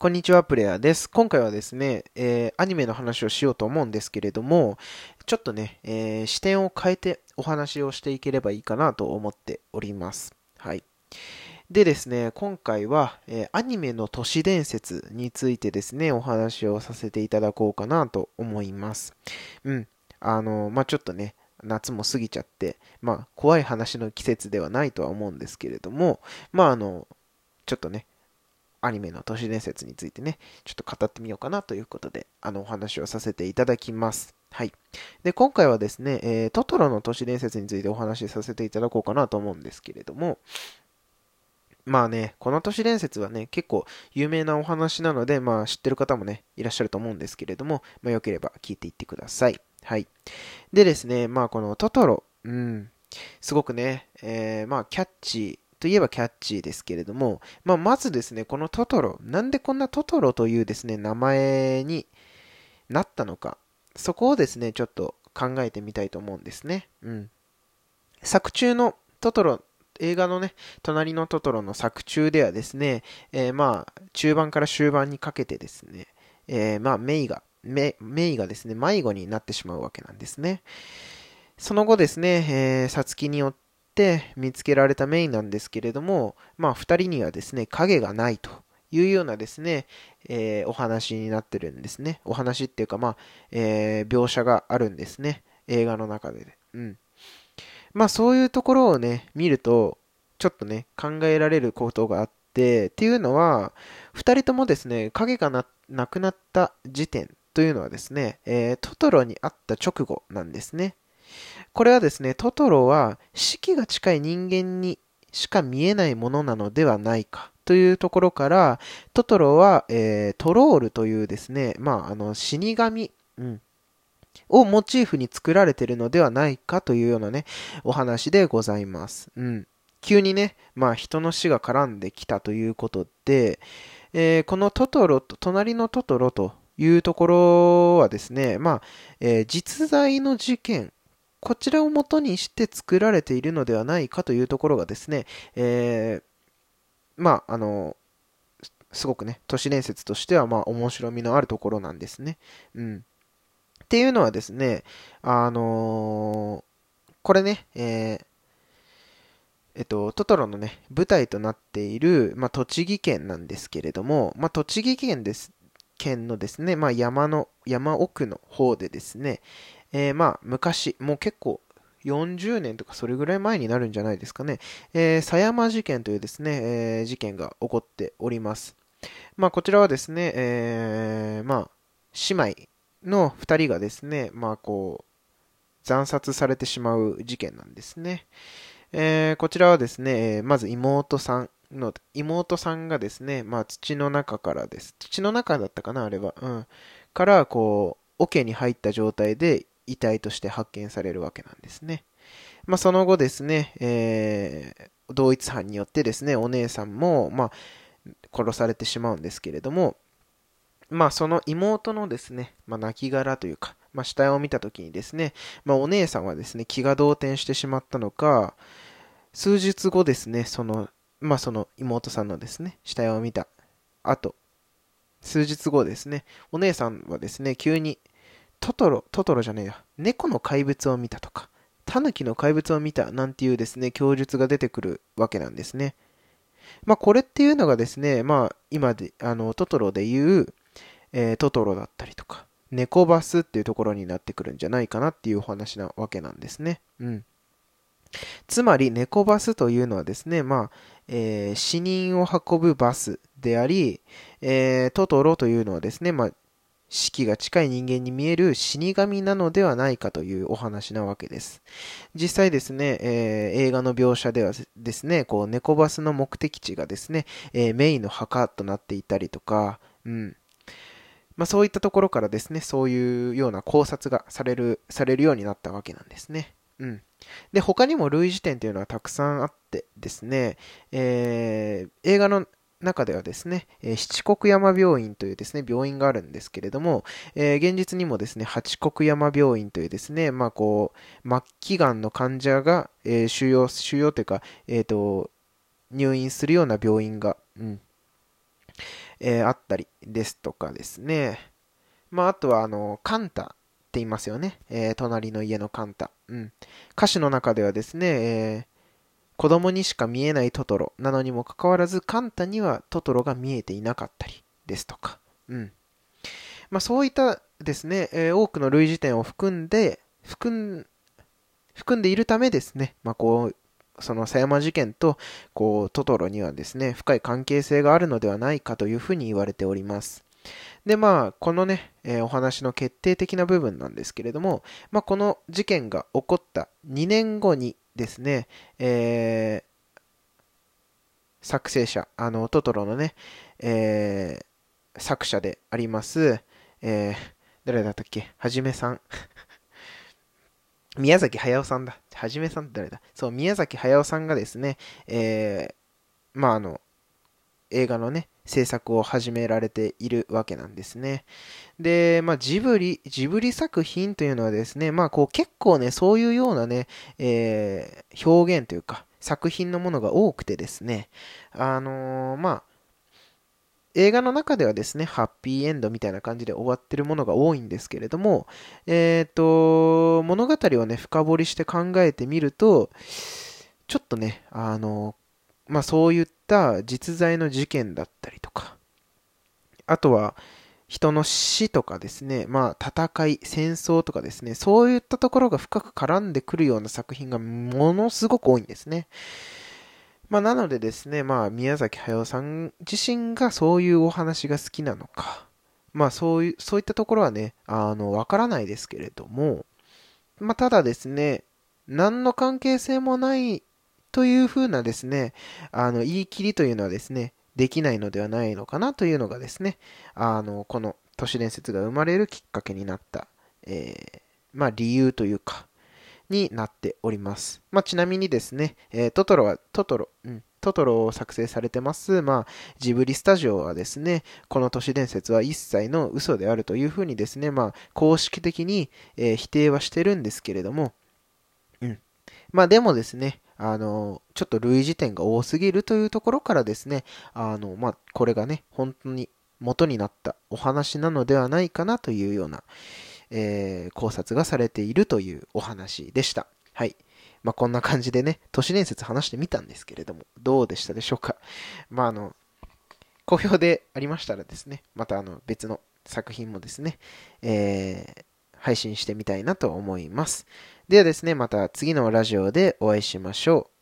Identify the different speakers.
Speaker 1: こんにちは、プレイヤーです。今回はですね、えー、アニメの話をしようと思うんですけれども、ちょっとね、えー、視点を変えてお話をしていければいいかなと思っております。はい。でですね、今回は、えー、アニメの都市伝説についてですね、お話をさせていただこうかなと思います。うん。あの、まあ、ちょっとね、夏も過ぎちゃって、まあ、怖い話の季節ではないとは思うんですけれども、まあ、あの、ちょっとね、アニメの都市伝説についてね、ちょっと語ってみようかなということで、あの、お話をさせていただきます。はい。で、今回はですね、えー、トトロの都市伝説についてお話しさせていただこうかなと思うんですけれども、まあね、この都市伝説はね、結構有名なお話なので、まあ知ってる方もね、いらっしゃると思うんですけれども、まあよければ聞いていってください。はい。でですね、まあこのトトロ、うん、すごくね、えー、まあキャッチー、といえばキャッチーですけれども、まあ、まずですね、このトトロ、なんでこんなトトロというですね、名前になったのか、そこをですね、ちょっと考えてみたいと思うんですね。うん。作中のトトロ、映画のね、隣のトトロの作中ではですね、えー、まあ、中盤から終盤にかけてですね、えー、まあ、メイが、メイがですね、迷子になってしまうわけなんですね。その後ですね、えー、サツキによってって見つけられたメインなんですけれども、まあ、2人にはですね、影がないというようなですね、えー、お話になってるんですね。お話っていうか、まあ、えー、描写があるんですね。映画の中で。うん。まあ、そういうところをね、見ると、ちょっとね、考えられることがあって、っていうのは、2人ともですね、影がなくなった時点というのはですね、えー、トトロに会った直後なんですね。これはですね、トトロは死期が近い人間にしか見えないものなのではないかというところから、トトロは、えー、トロールというですね、まあ、あの、死神、うん、をモチーフに作られているのではないかというようなね、お話でございます。うん。急にね、まあ人の死が絡んできたということで、えー、このトトロと、隣のトトロというところはですね、まあ、えー、実在の事件こちらを元にして作られているのではないかというところがですね、えー、まあ、あの、すごくね、都市伝説としては、まあ、面白みのあるところなんですね。うん。っていうのはですね、あのー、これね、えー、えっと、トトロのね、舞台となっている、まあ、栃木県なんですけれども、まあ、栃木県です、県のですね、まあ、山の、山奥の方でですね、えー、まあ、昔、もう結構、40年とかそれぐらい前になるんじゃないですかね。えー、狭山事件というですね、えー、事件が起こっております。まあ、こちらはですね、えー、まあ、姉妹の2人がですね、まあ、こう、惨殺されてしまう事件なんですね。えー、こちらはですね、まず妹さんの、妹さんがですね、まあ、土の中からです。土の中だったかな、あれは。うん。から、こう、桶に入った状態で遺体として発見されるわけなんですね。まあ、その後ですね、えー、同一犯によってですね、お姉さんも、まあ、殺されてしまうんですけれども、まあ、その妹のですね、まあ、亡骸というか、まあ、死体を見た時にですね、まあ、お姉さんはですね、気が動転してしまったのか、数日後ですね、その、まあ、その妹さんのですね、死体を見た後、数日後ですね、お姉さんはですね、急にトトロ、トトロじゃねえや、猫の怪物を見たとか、タヌキの怪物を見たなんていうですね、供述が出てくるわけなんですね。まあ、これっていうのがですね、まあ、今で、あの、トトロで言う、えー、トトロだったりとか、猫バスっていうところになってくるんじゃないかなっていうお話なわけなんですね。うん。つまり、猫バスというのはですね、まあ、えー、死人を運ぶバスであり、えー、トトロというのはですね、まあ、死期が近い人間に見える死神なのではないかというお話なわけです。実際ですね、えー、映画の描写ではですね、こう、猫バスの目的地がですね、えー、メインの墓となっていたりとか、うん。まあそういったところからですね、そういうような考察がされる、されるようになったわけなんですね。うん。で、他にも類似点というのはたくさんあってですね、えー、映画の中ではですね、七国山病院というですね、病院があるんですけれども、えー、現実にもですね、八国山病院というですね、まあこう、末期がんの患者が、えー、収容、収容というか、えっ、と、入院するような病院が、うん、え、あったりですとかですね。まあ、あとは、あの、カンタって言いますよね。え、隣の家のカンタ。うん。歌詞の中ではですね、え、子供にしか見えないトトロなのにもかかわらず、カンタにはトトロが見えていなかったりですとか。うん。まあ、そういったですね、えー、多くの類似点を含んで、含ん、含んでいるためですね、まあ、こう、その狭山事件と、こう、トトロにはですね、深い関係性があるのではないかというふうに言われております。で、まあ、このね、えー、お話の決定的な部分なんですけれども、まあ、この事件が起こった2年後にですね、えー、作成者、あの、トトロのね、えー、作者であります、え、誰だったっけ？はじめさん。宮崎駿さんだ。はじめさんって誰だ？そう、宮崎駿さんがですね、え、まあ、あの、映画のね、制作を始められているわけなんですね。で、まあ、ジブリ、ジブリ作品というのはですね、まあ、こう結構ね、そういうようなね、えー、表現というか、作品のものが多くてですね、あのー、まあ、映画の中ではですね、ハッピーエンドみたいな感じで終わってるものが多いんですけれども、えっ、ー、と、物語をね、深掘りして考えてみると、ちょっとね、あの、まあそういった実在の事件だったりとか、あとは、人の死とかですね、まあ戦い、戦争とかですね、そういったところが深く絡んでくるような作品がものすごく多いんですね。まあ、なのでですね、まあ、宮崎駿さん自身がそういうお話が好きなのか、まあ、そういう、そういったところはね、あの、わからないですけれども、まあ、ただですね、何の関係性もないというふうなですね、あの、言い切りというのはですね、できないのではないのかなというのがですね、あの、この都市伝説が生まれるきっかけになった、えー、まあ、理由というか、になっております。まあ、ちなみにですね、えー、トトロは、トトロ、うん、トトロを作成されてます、まあ、ジブリスタジオはですね、この都市伝説は一切の嘘であるというふうにですね、まあ、公式的に、えー、否定はしてるんですけれども、まあ、でもですね、あの、ちょっと類似点が多すぎるというところからですね、あの、まあ、これがね、本当に元になったお話なのではないかなというような、えー、考察がされているというお話でした。はい。まあ、こんな感じでね、都市伝説話してみたんですけれども、どうでしたでしょうか。まあ、あの、好評でありましたらですね、またあの別の作品もですね、えー、配信してみたいなと思います。ではですね、また次のラジオでお会いしましょう。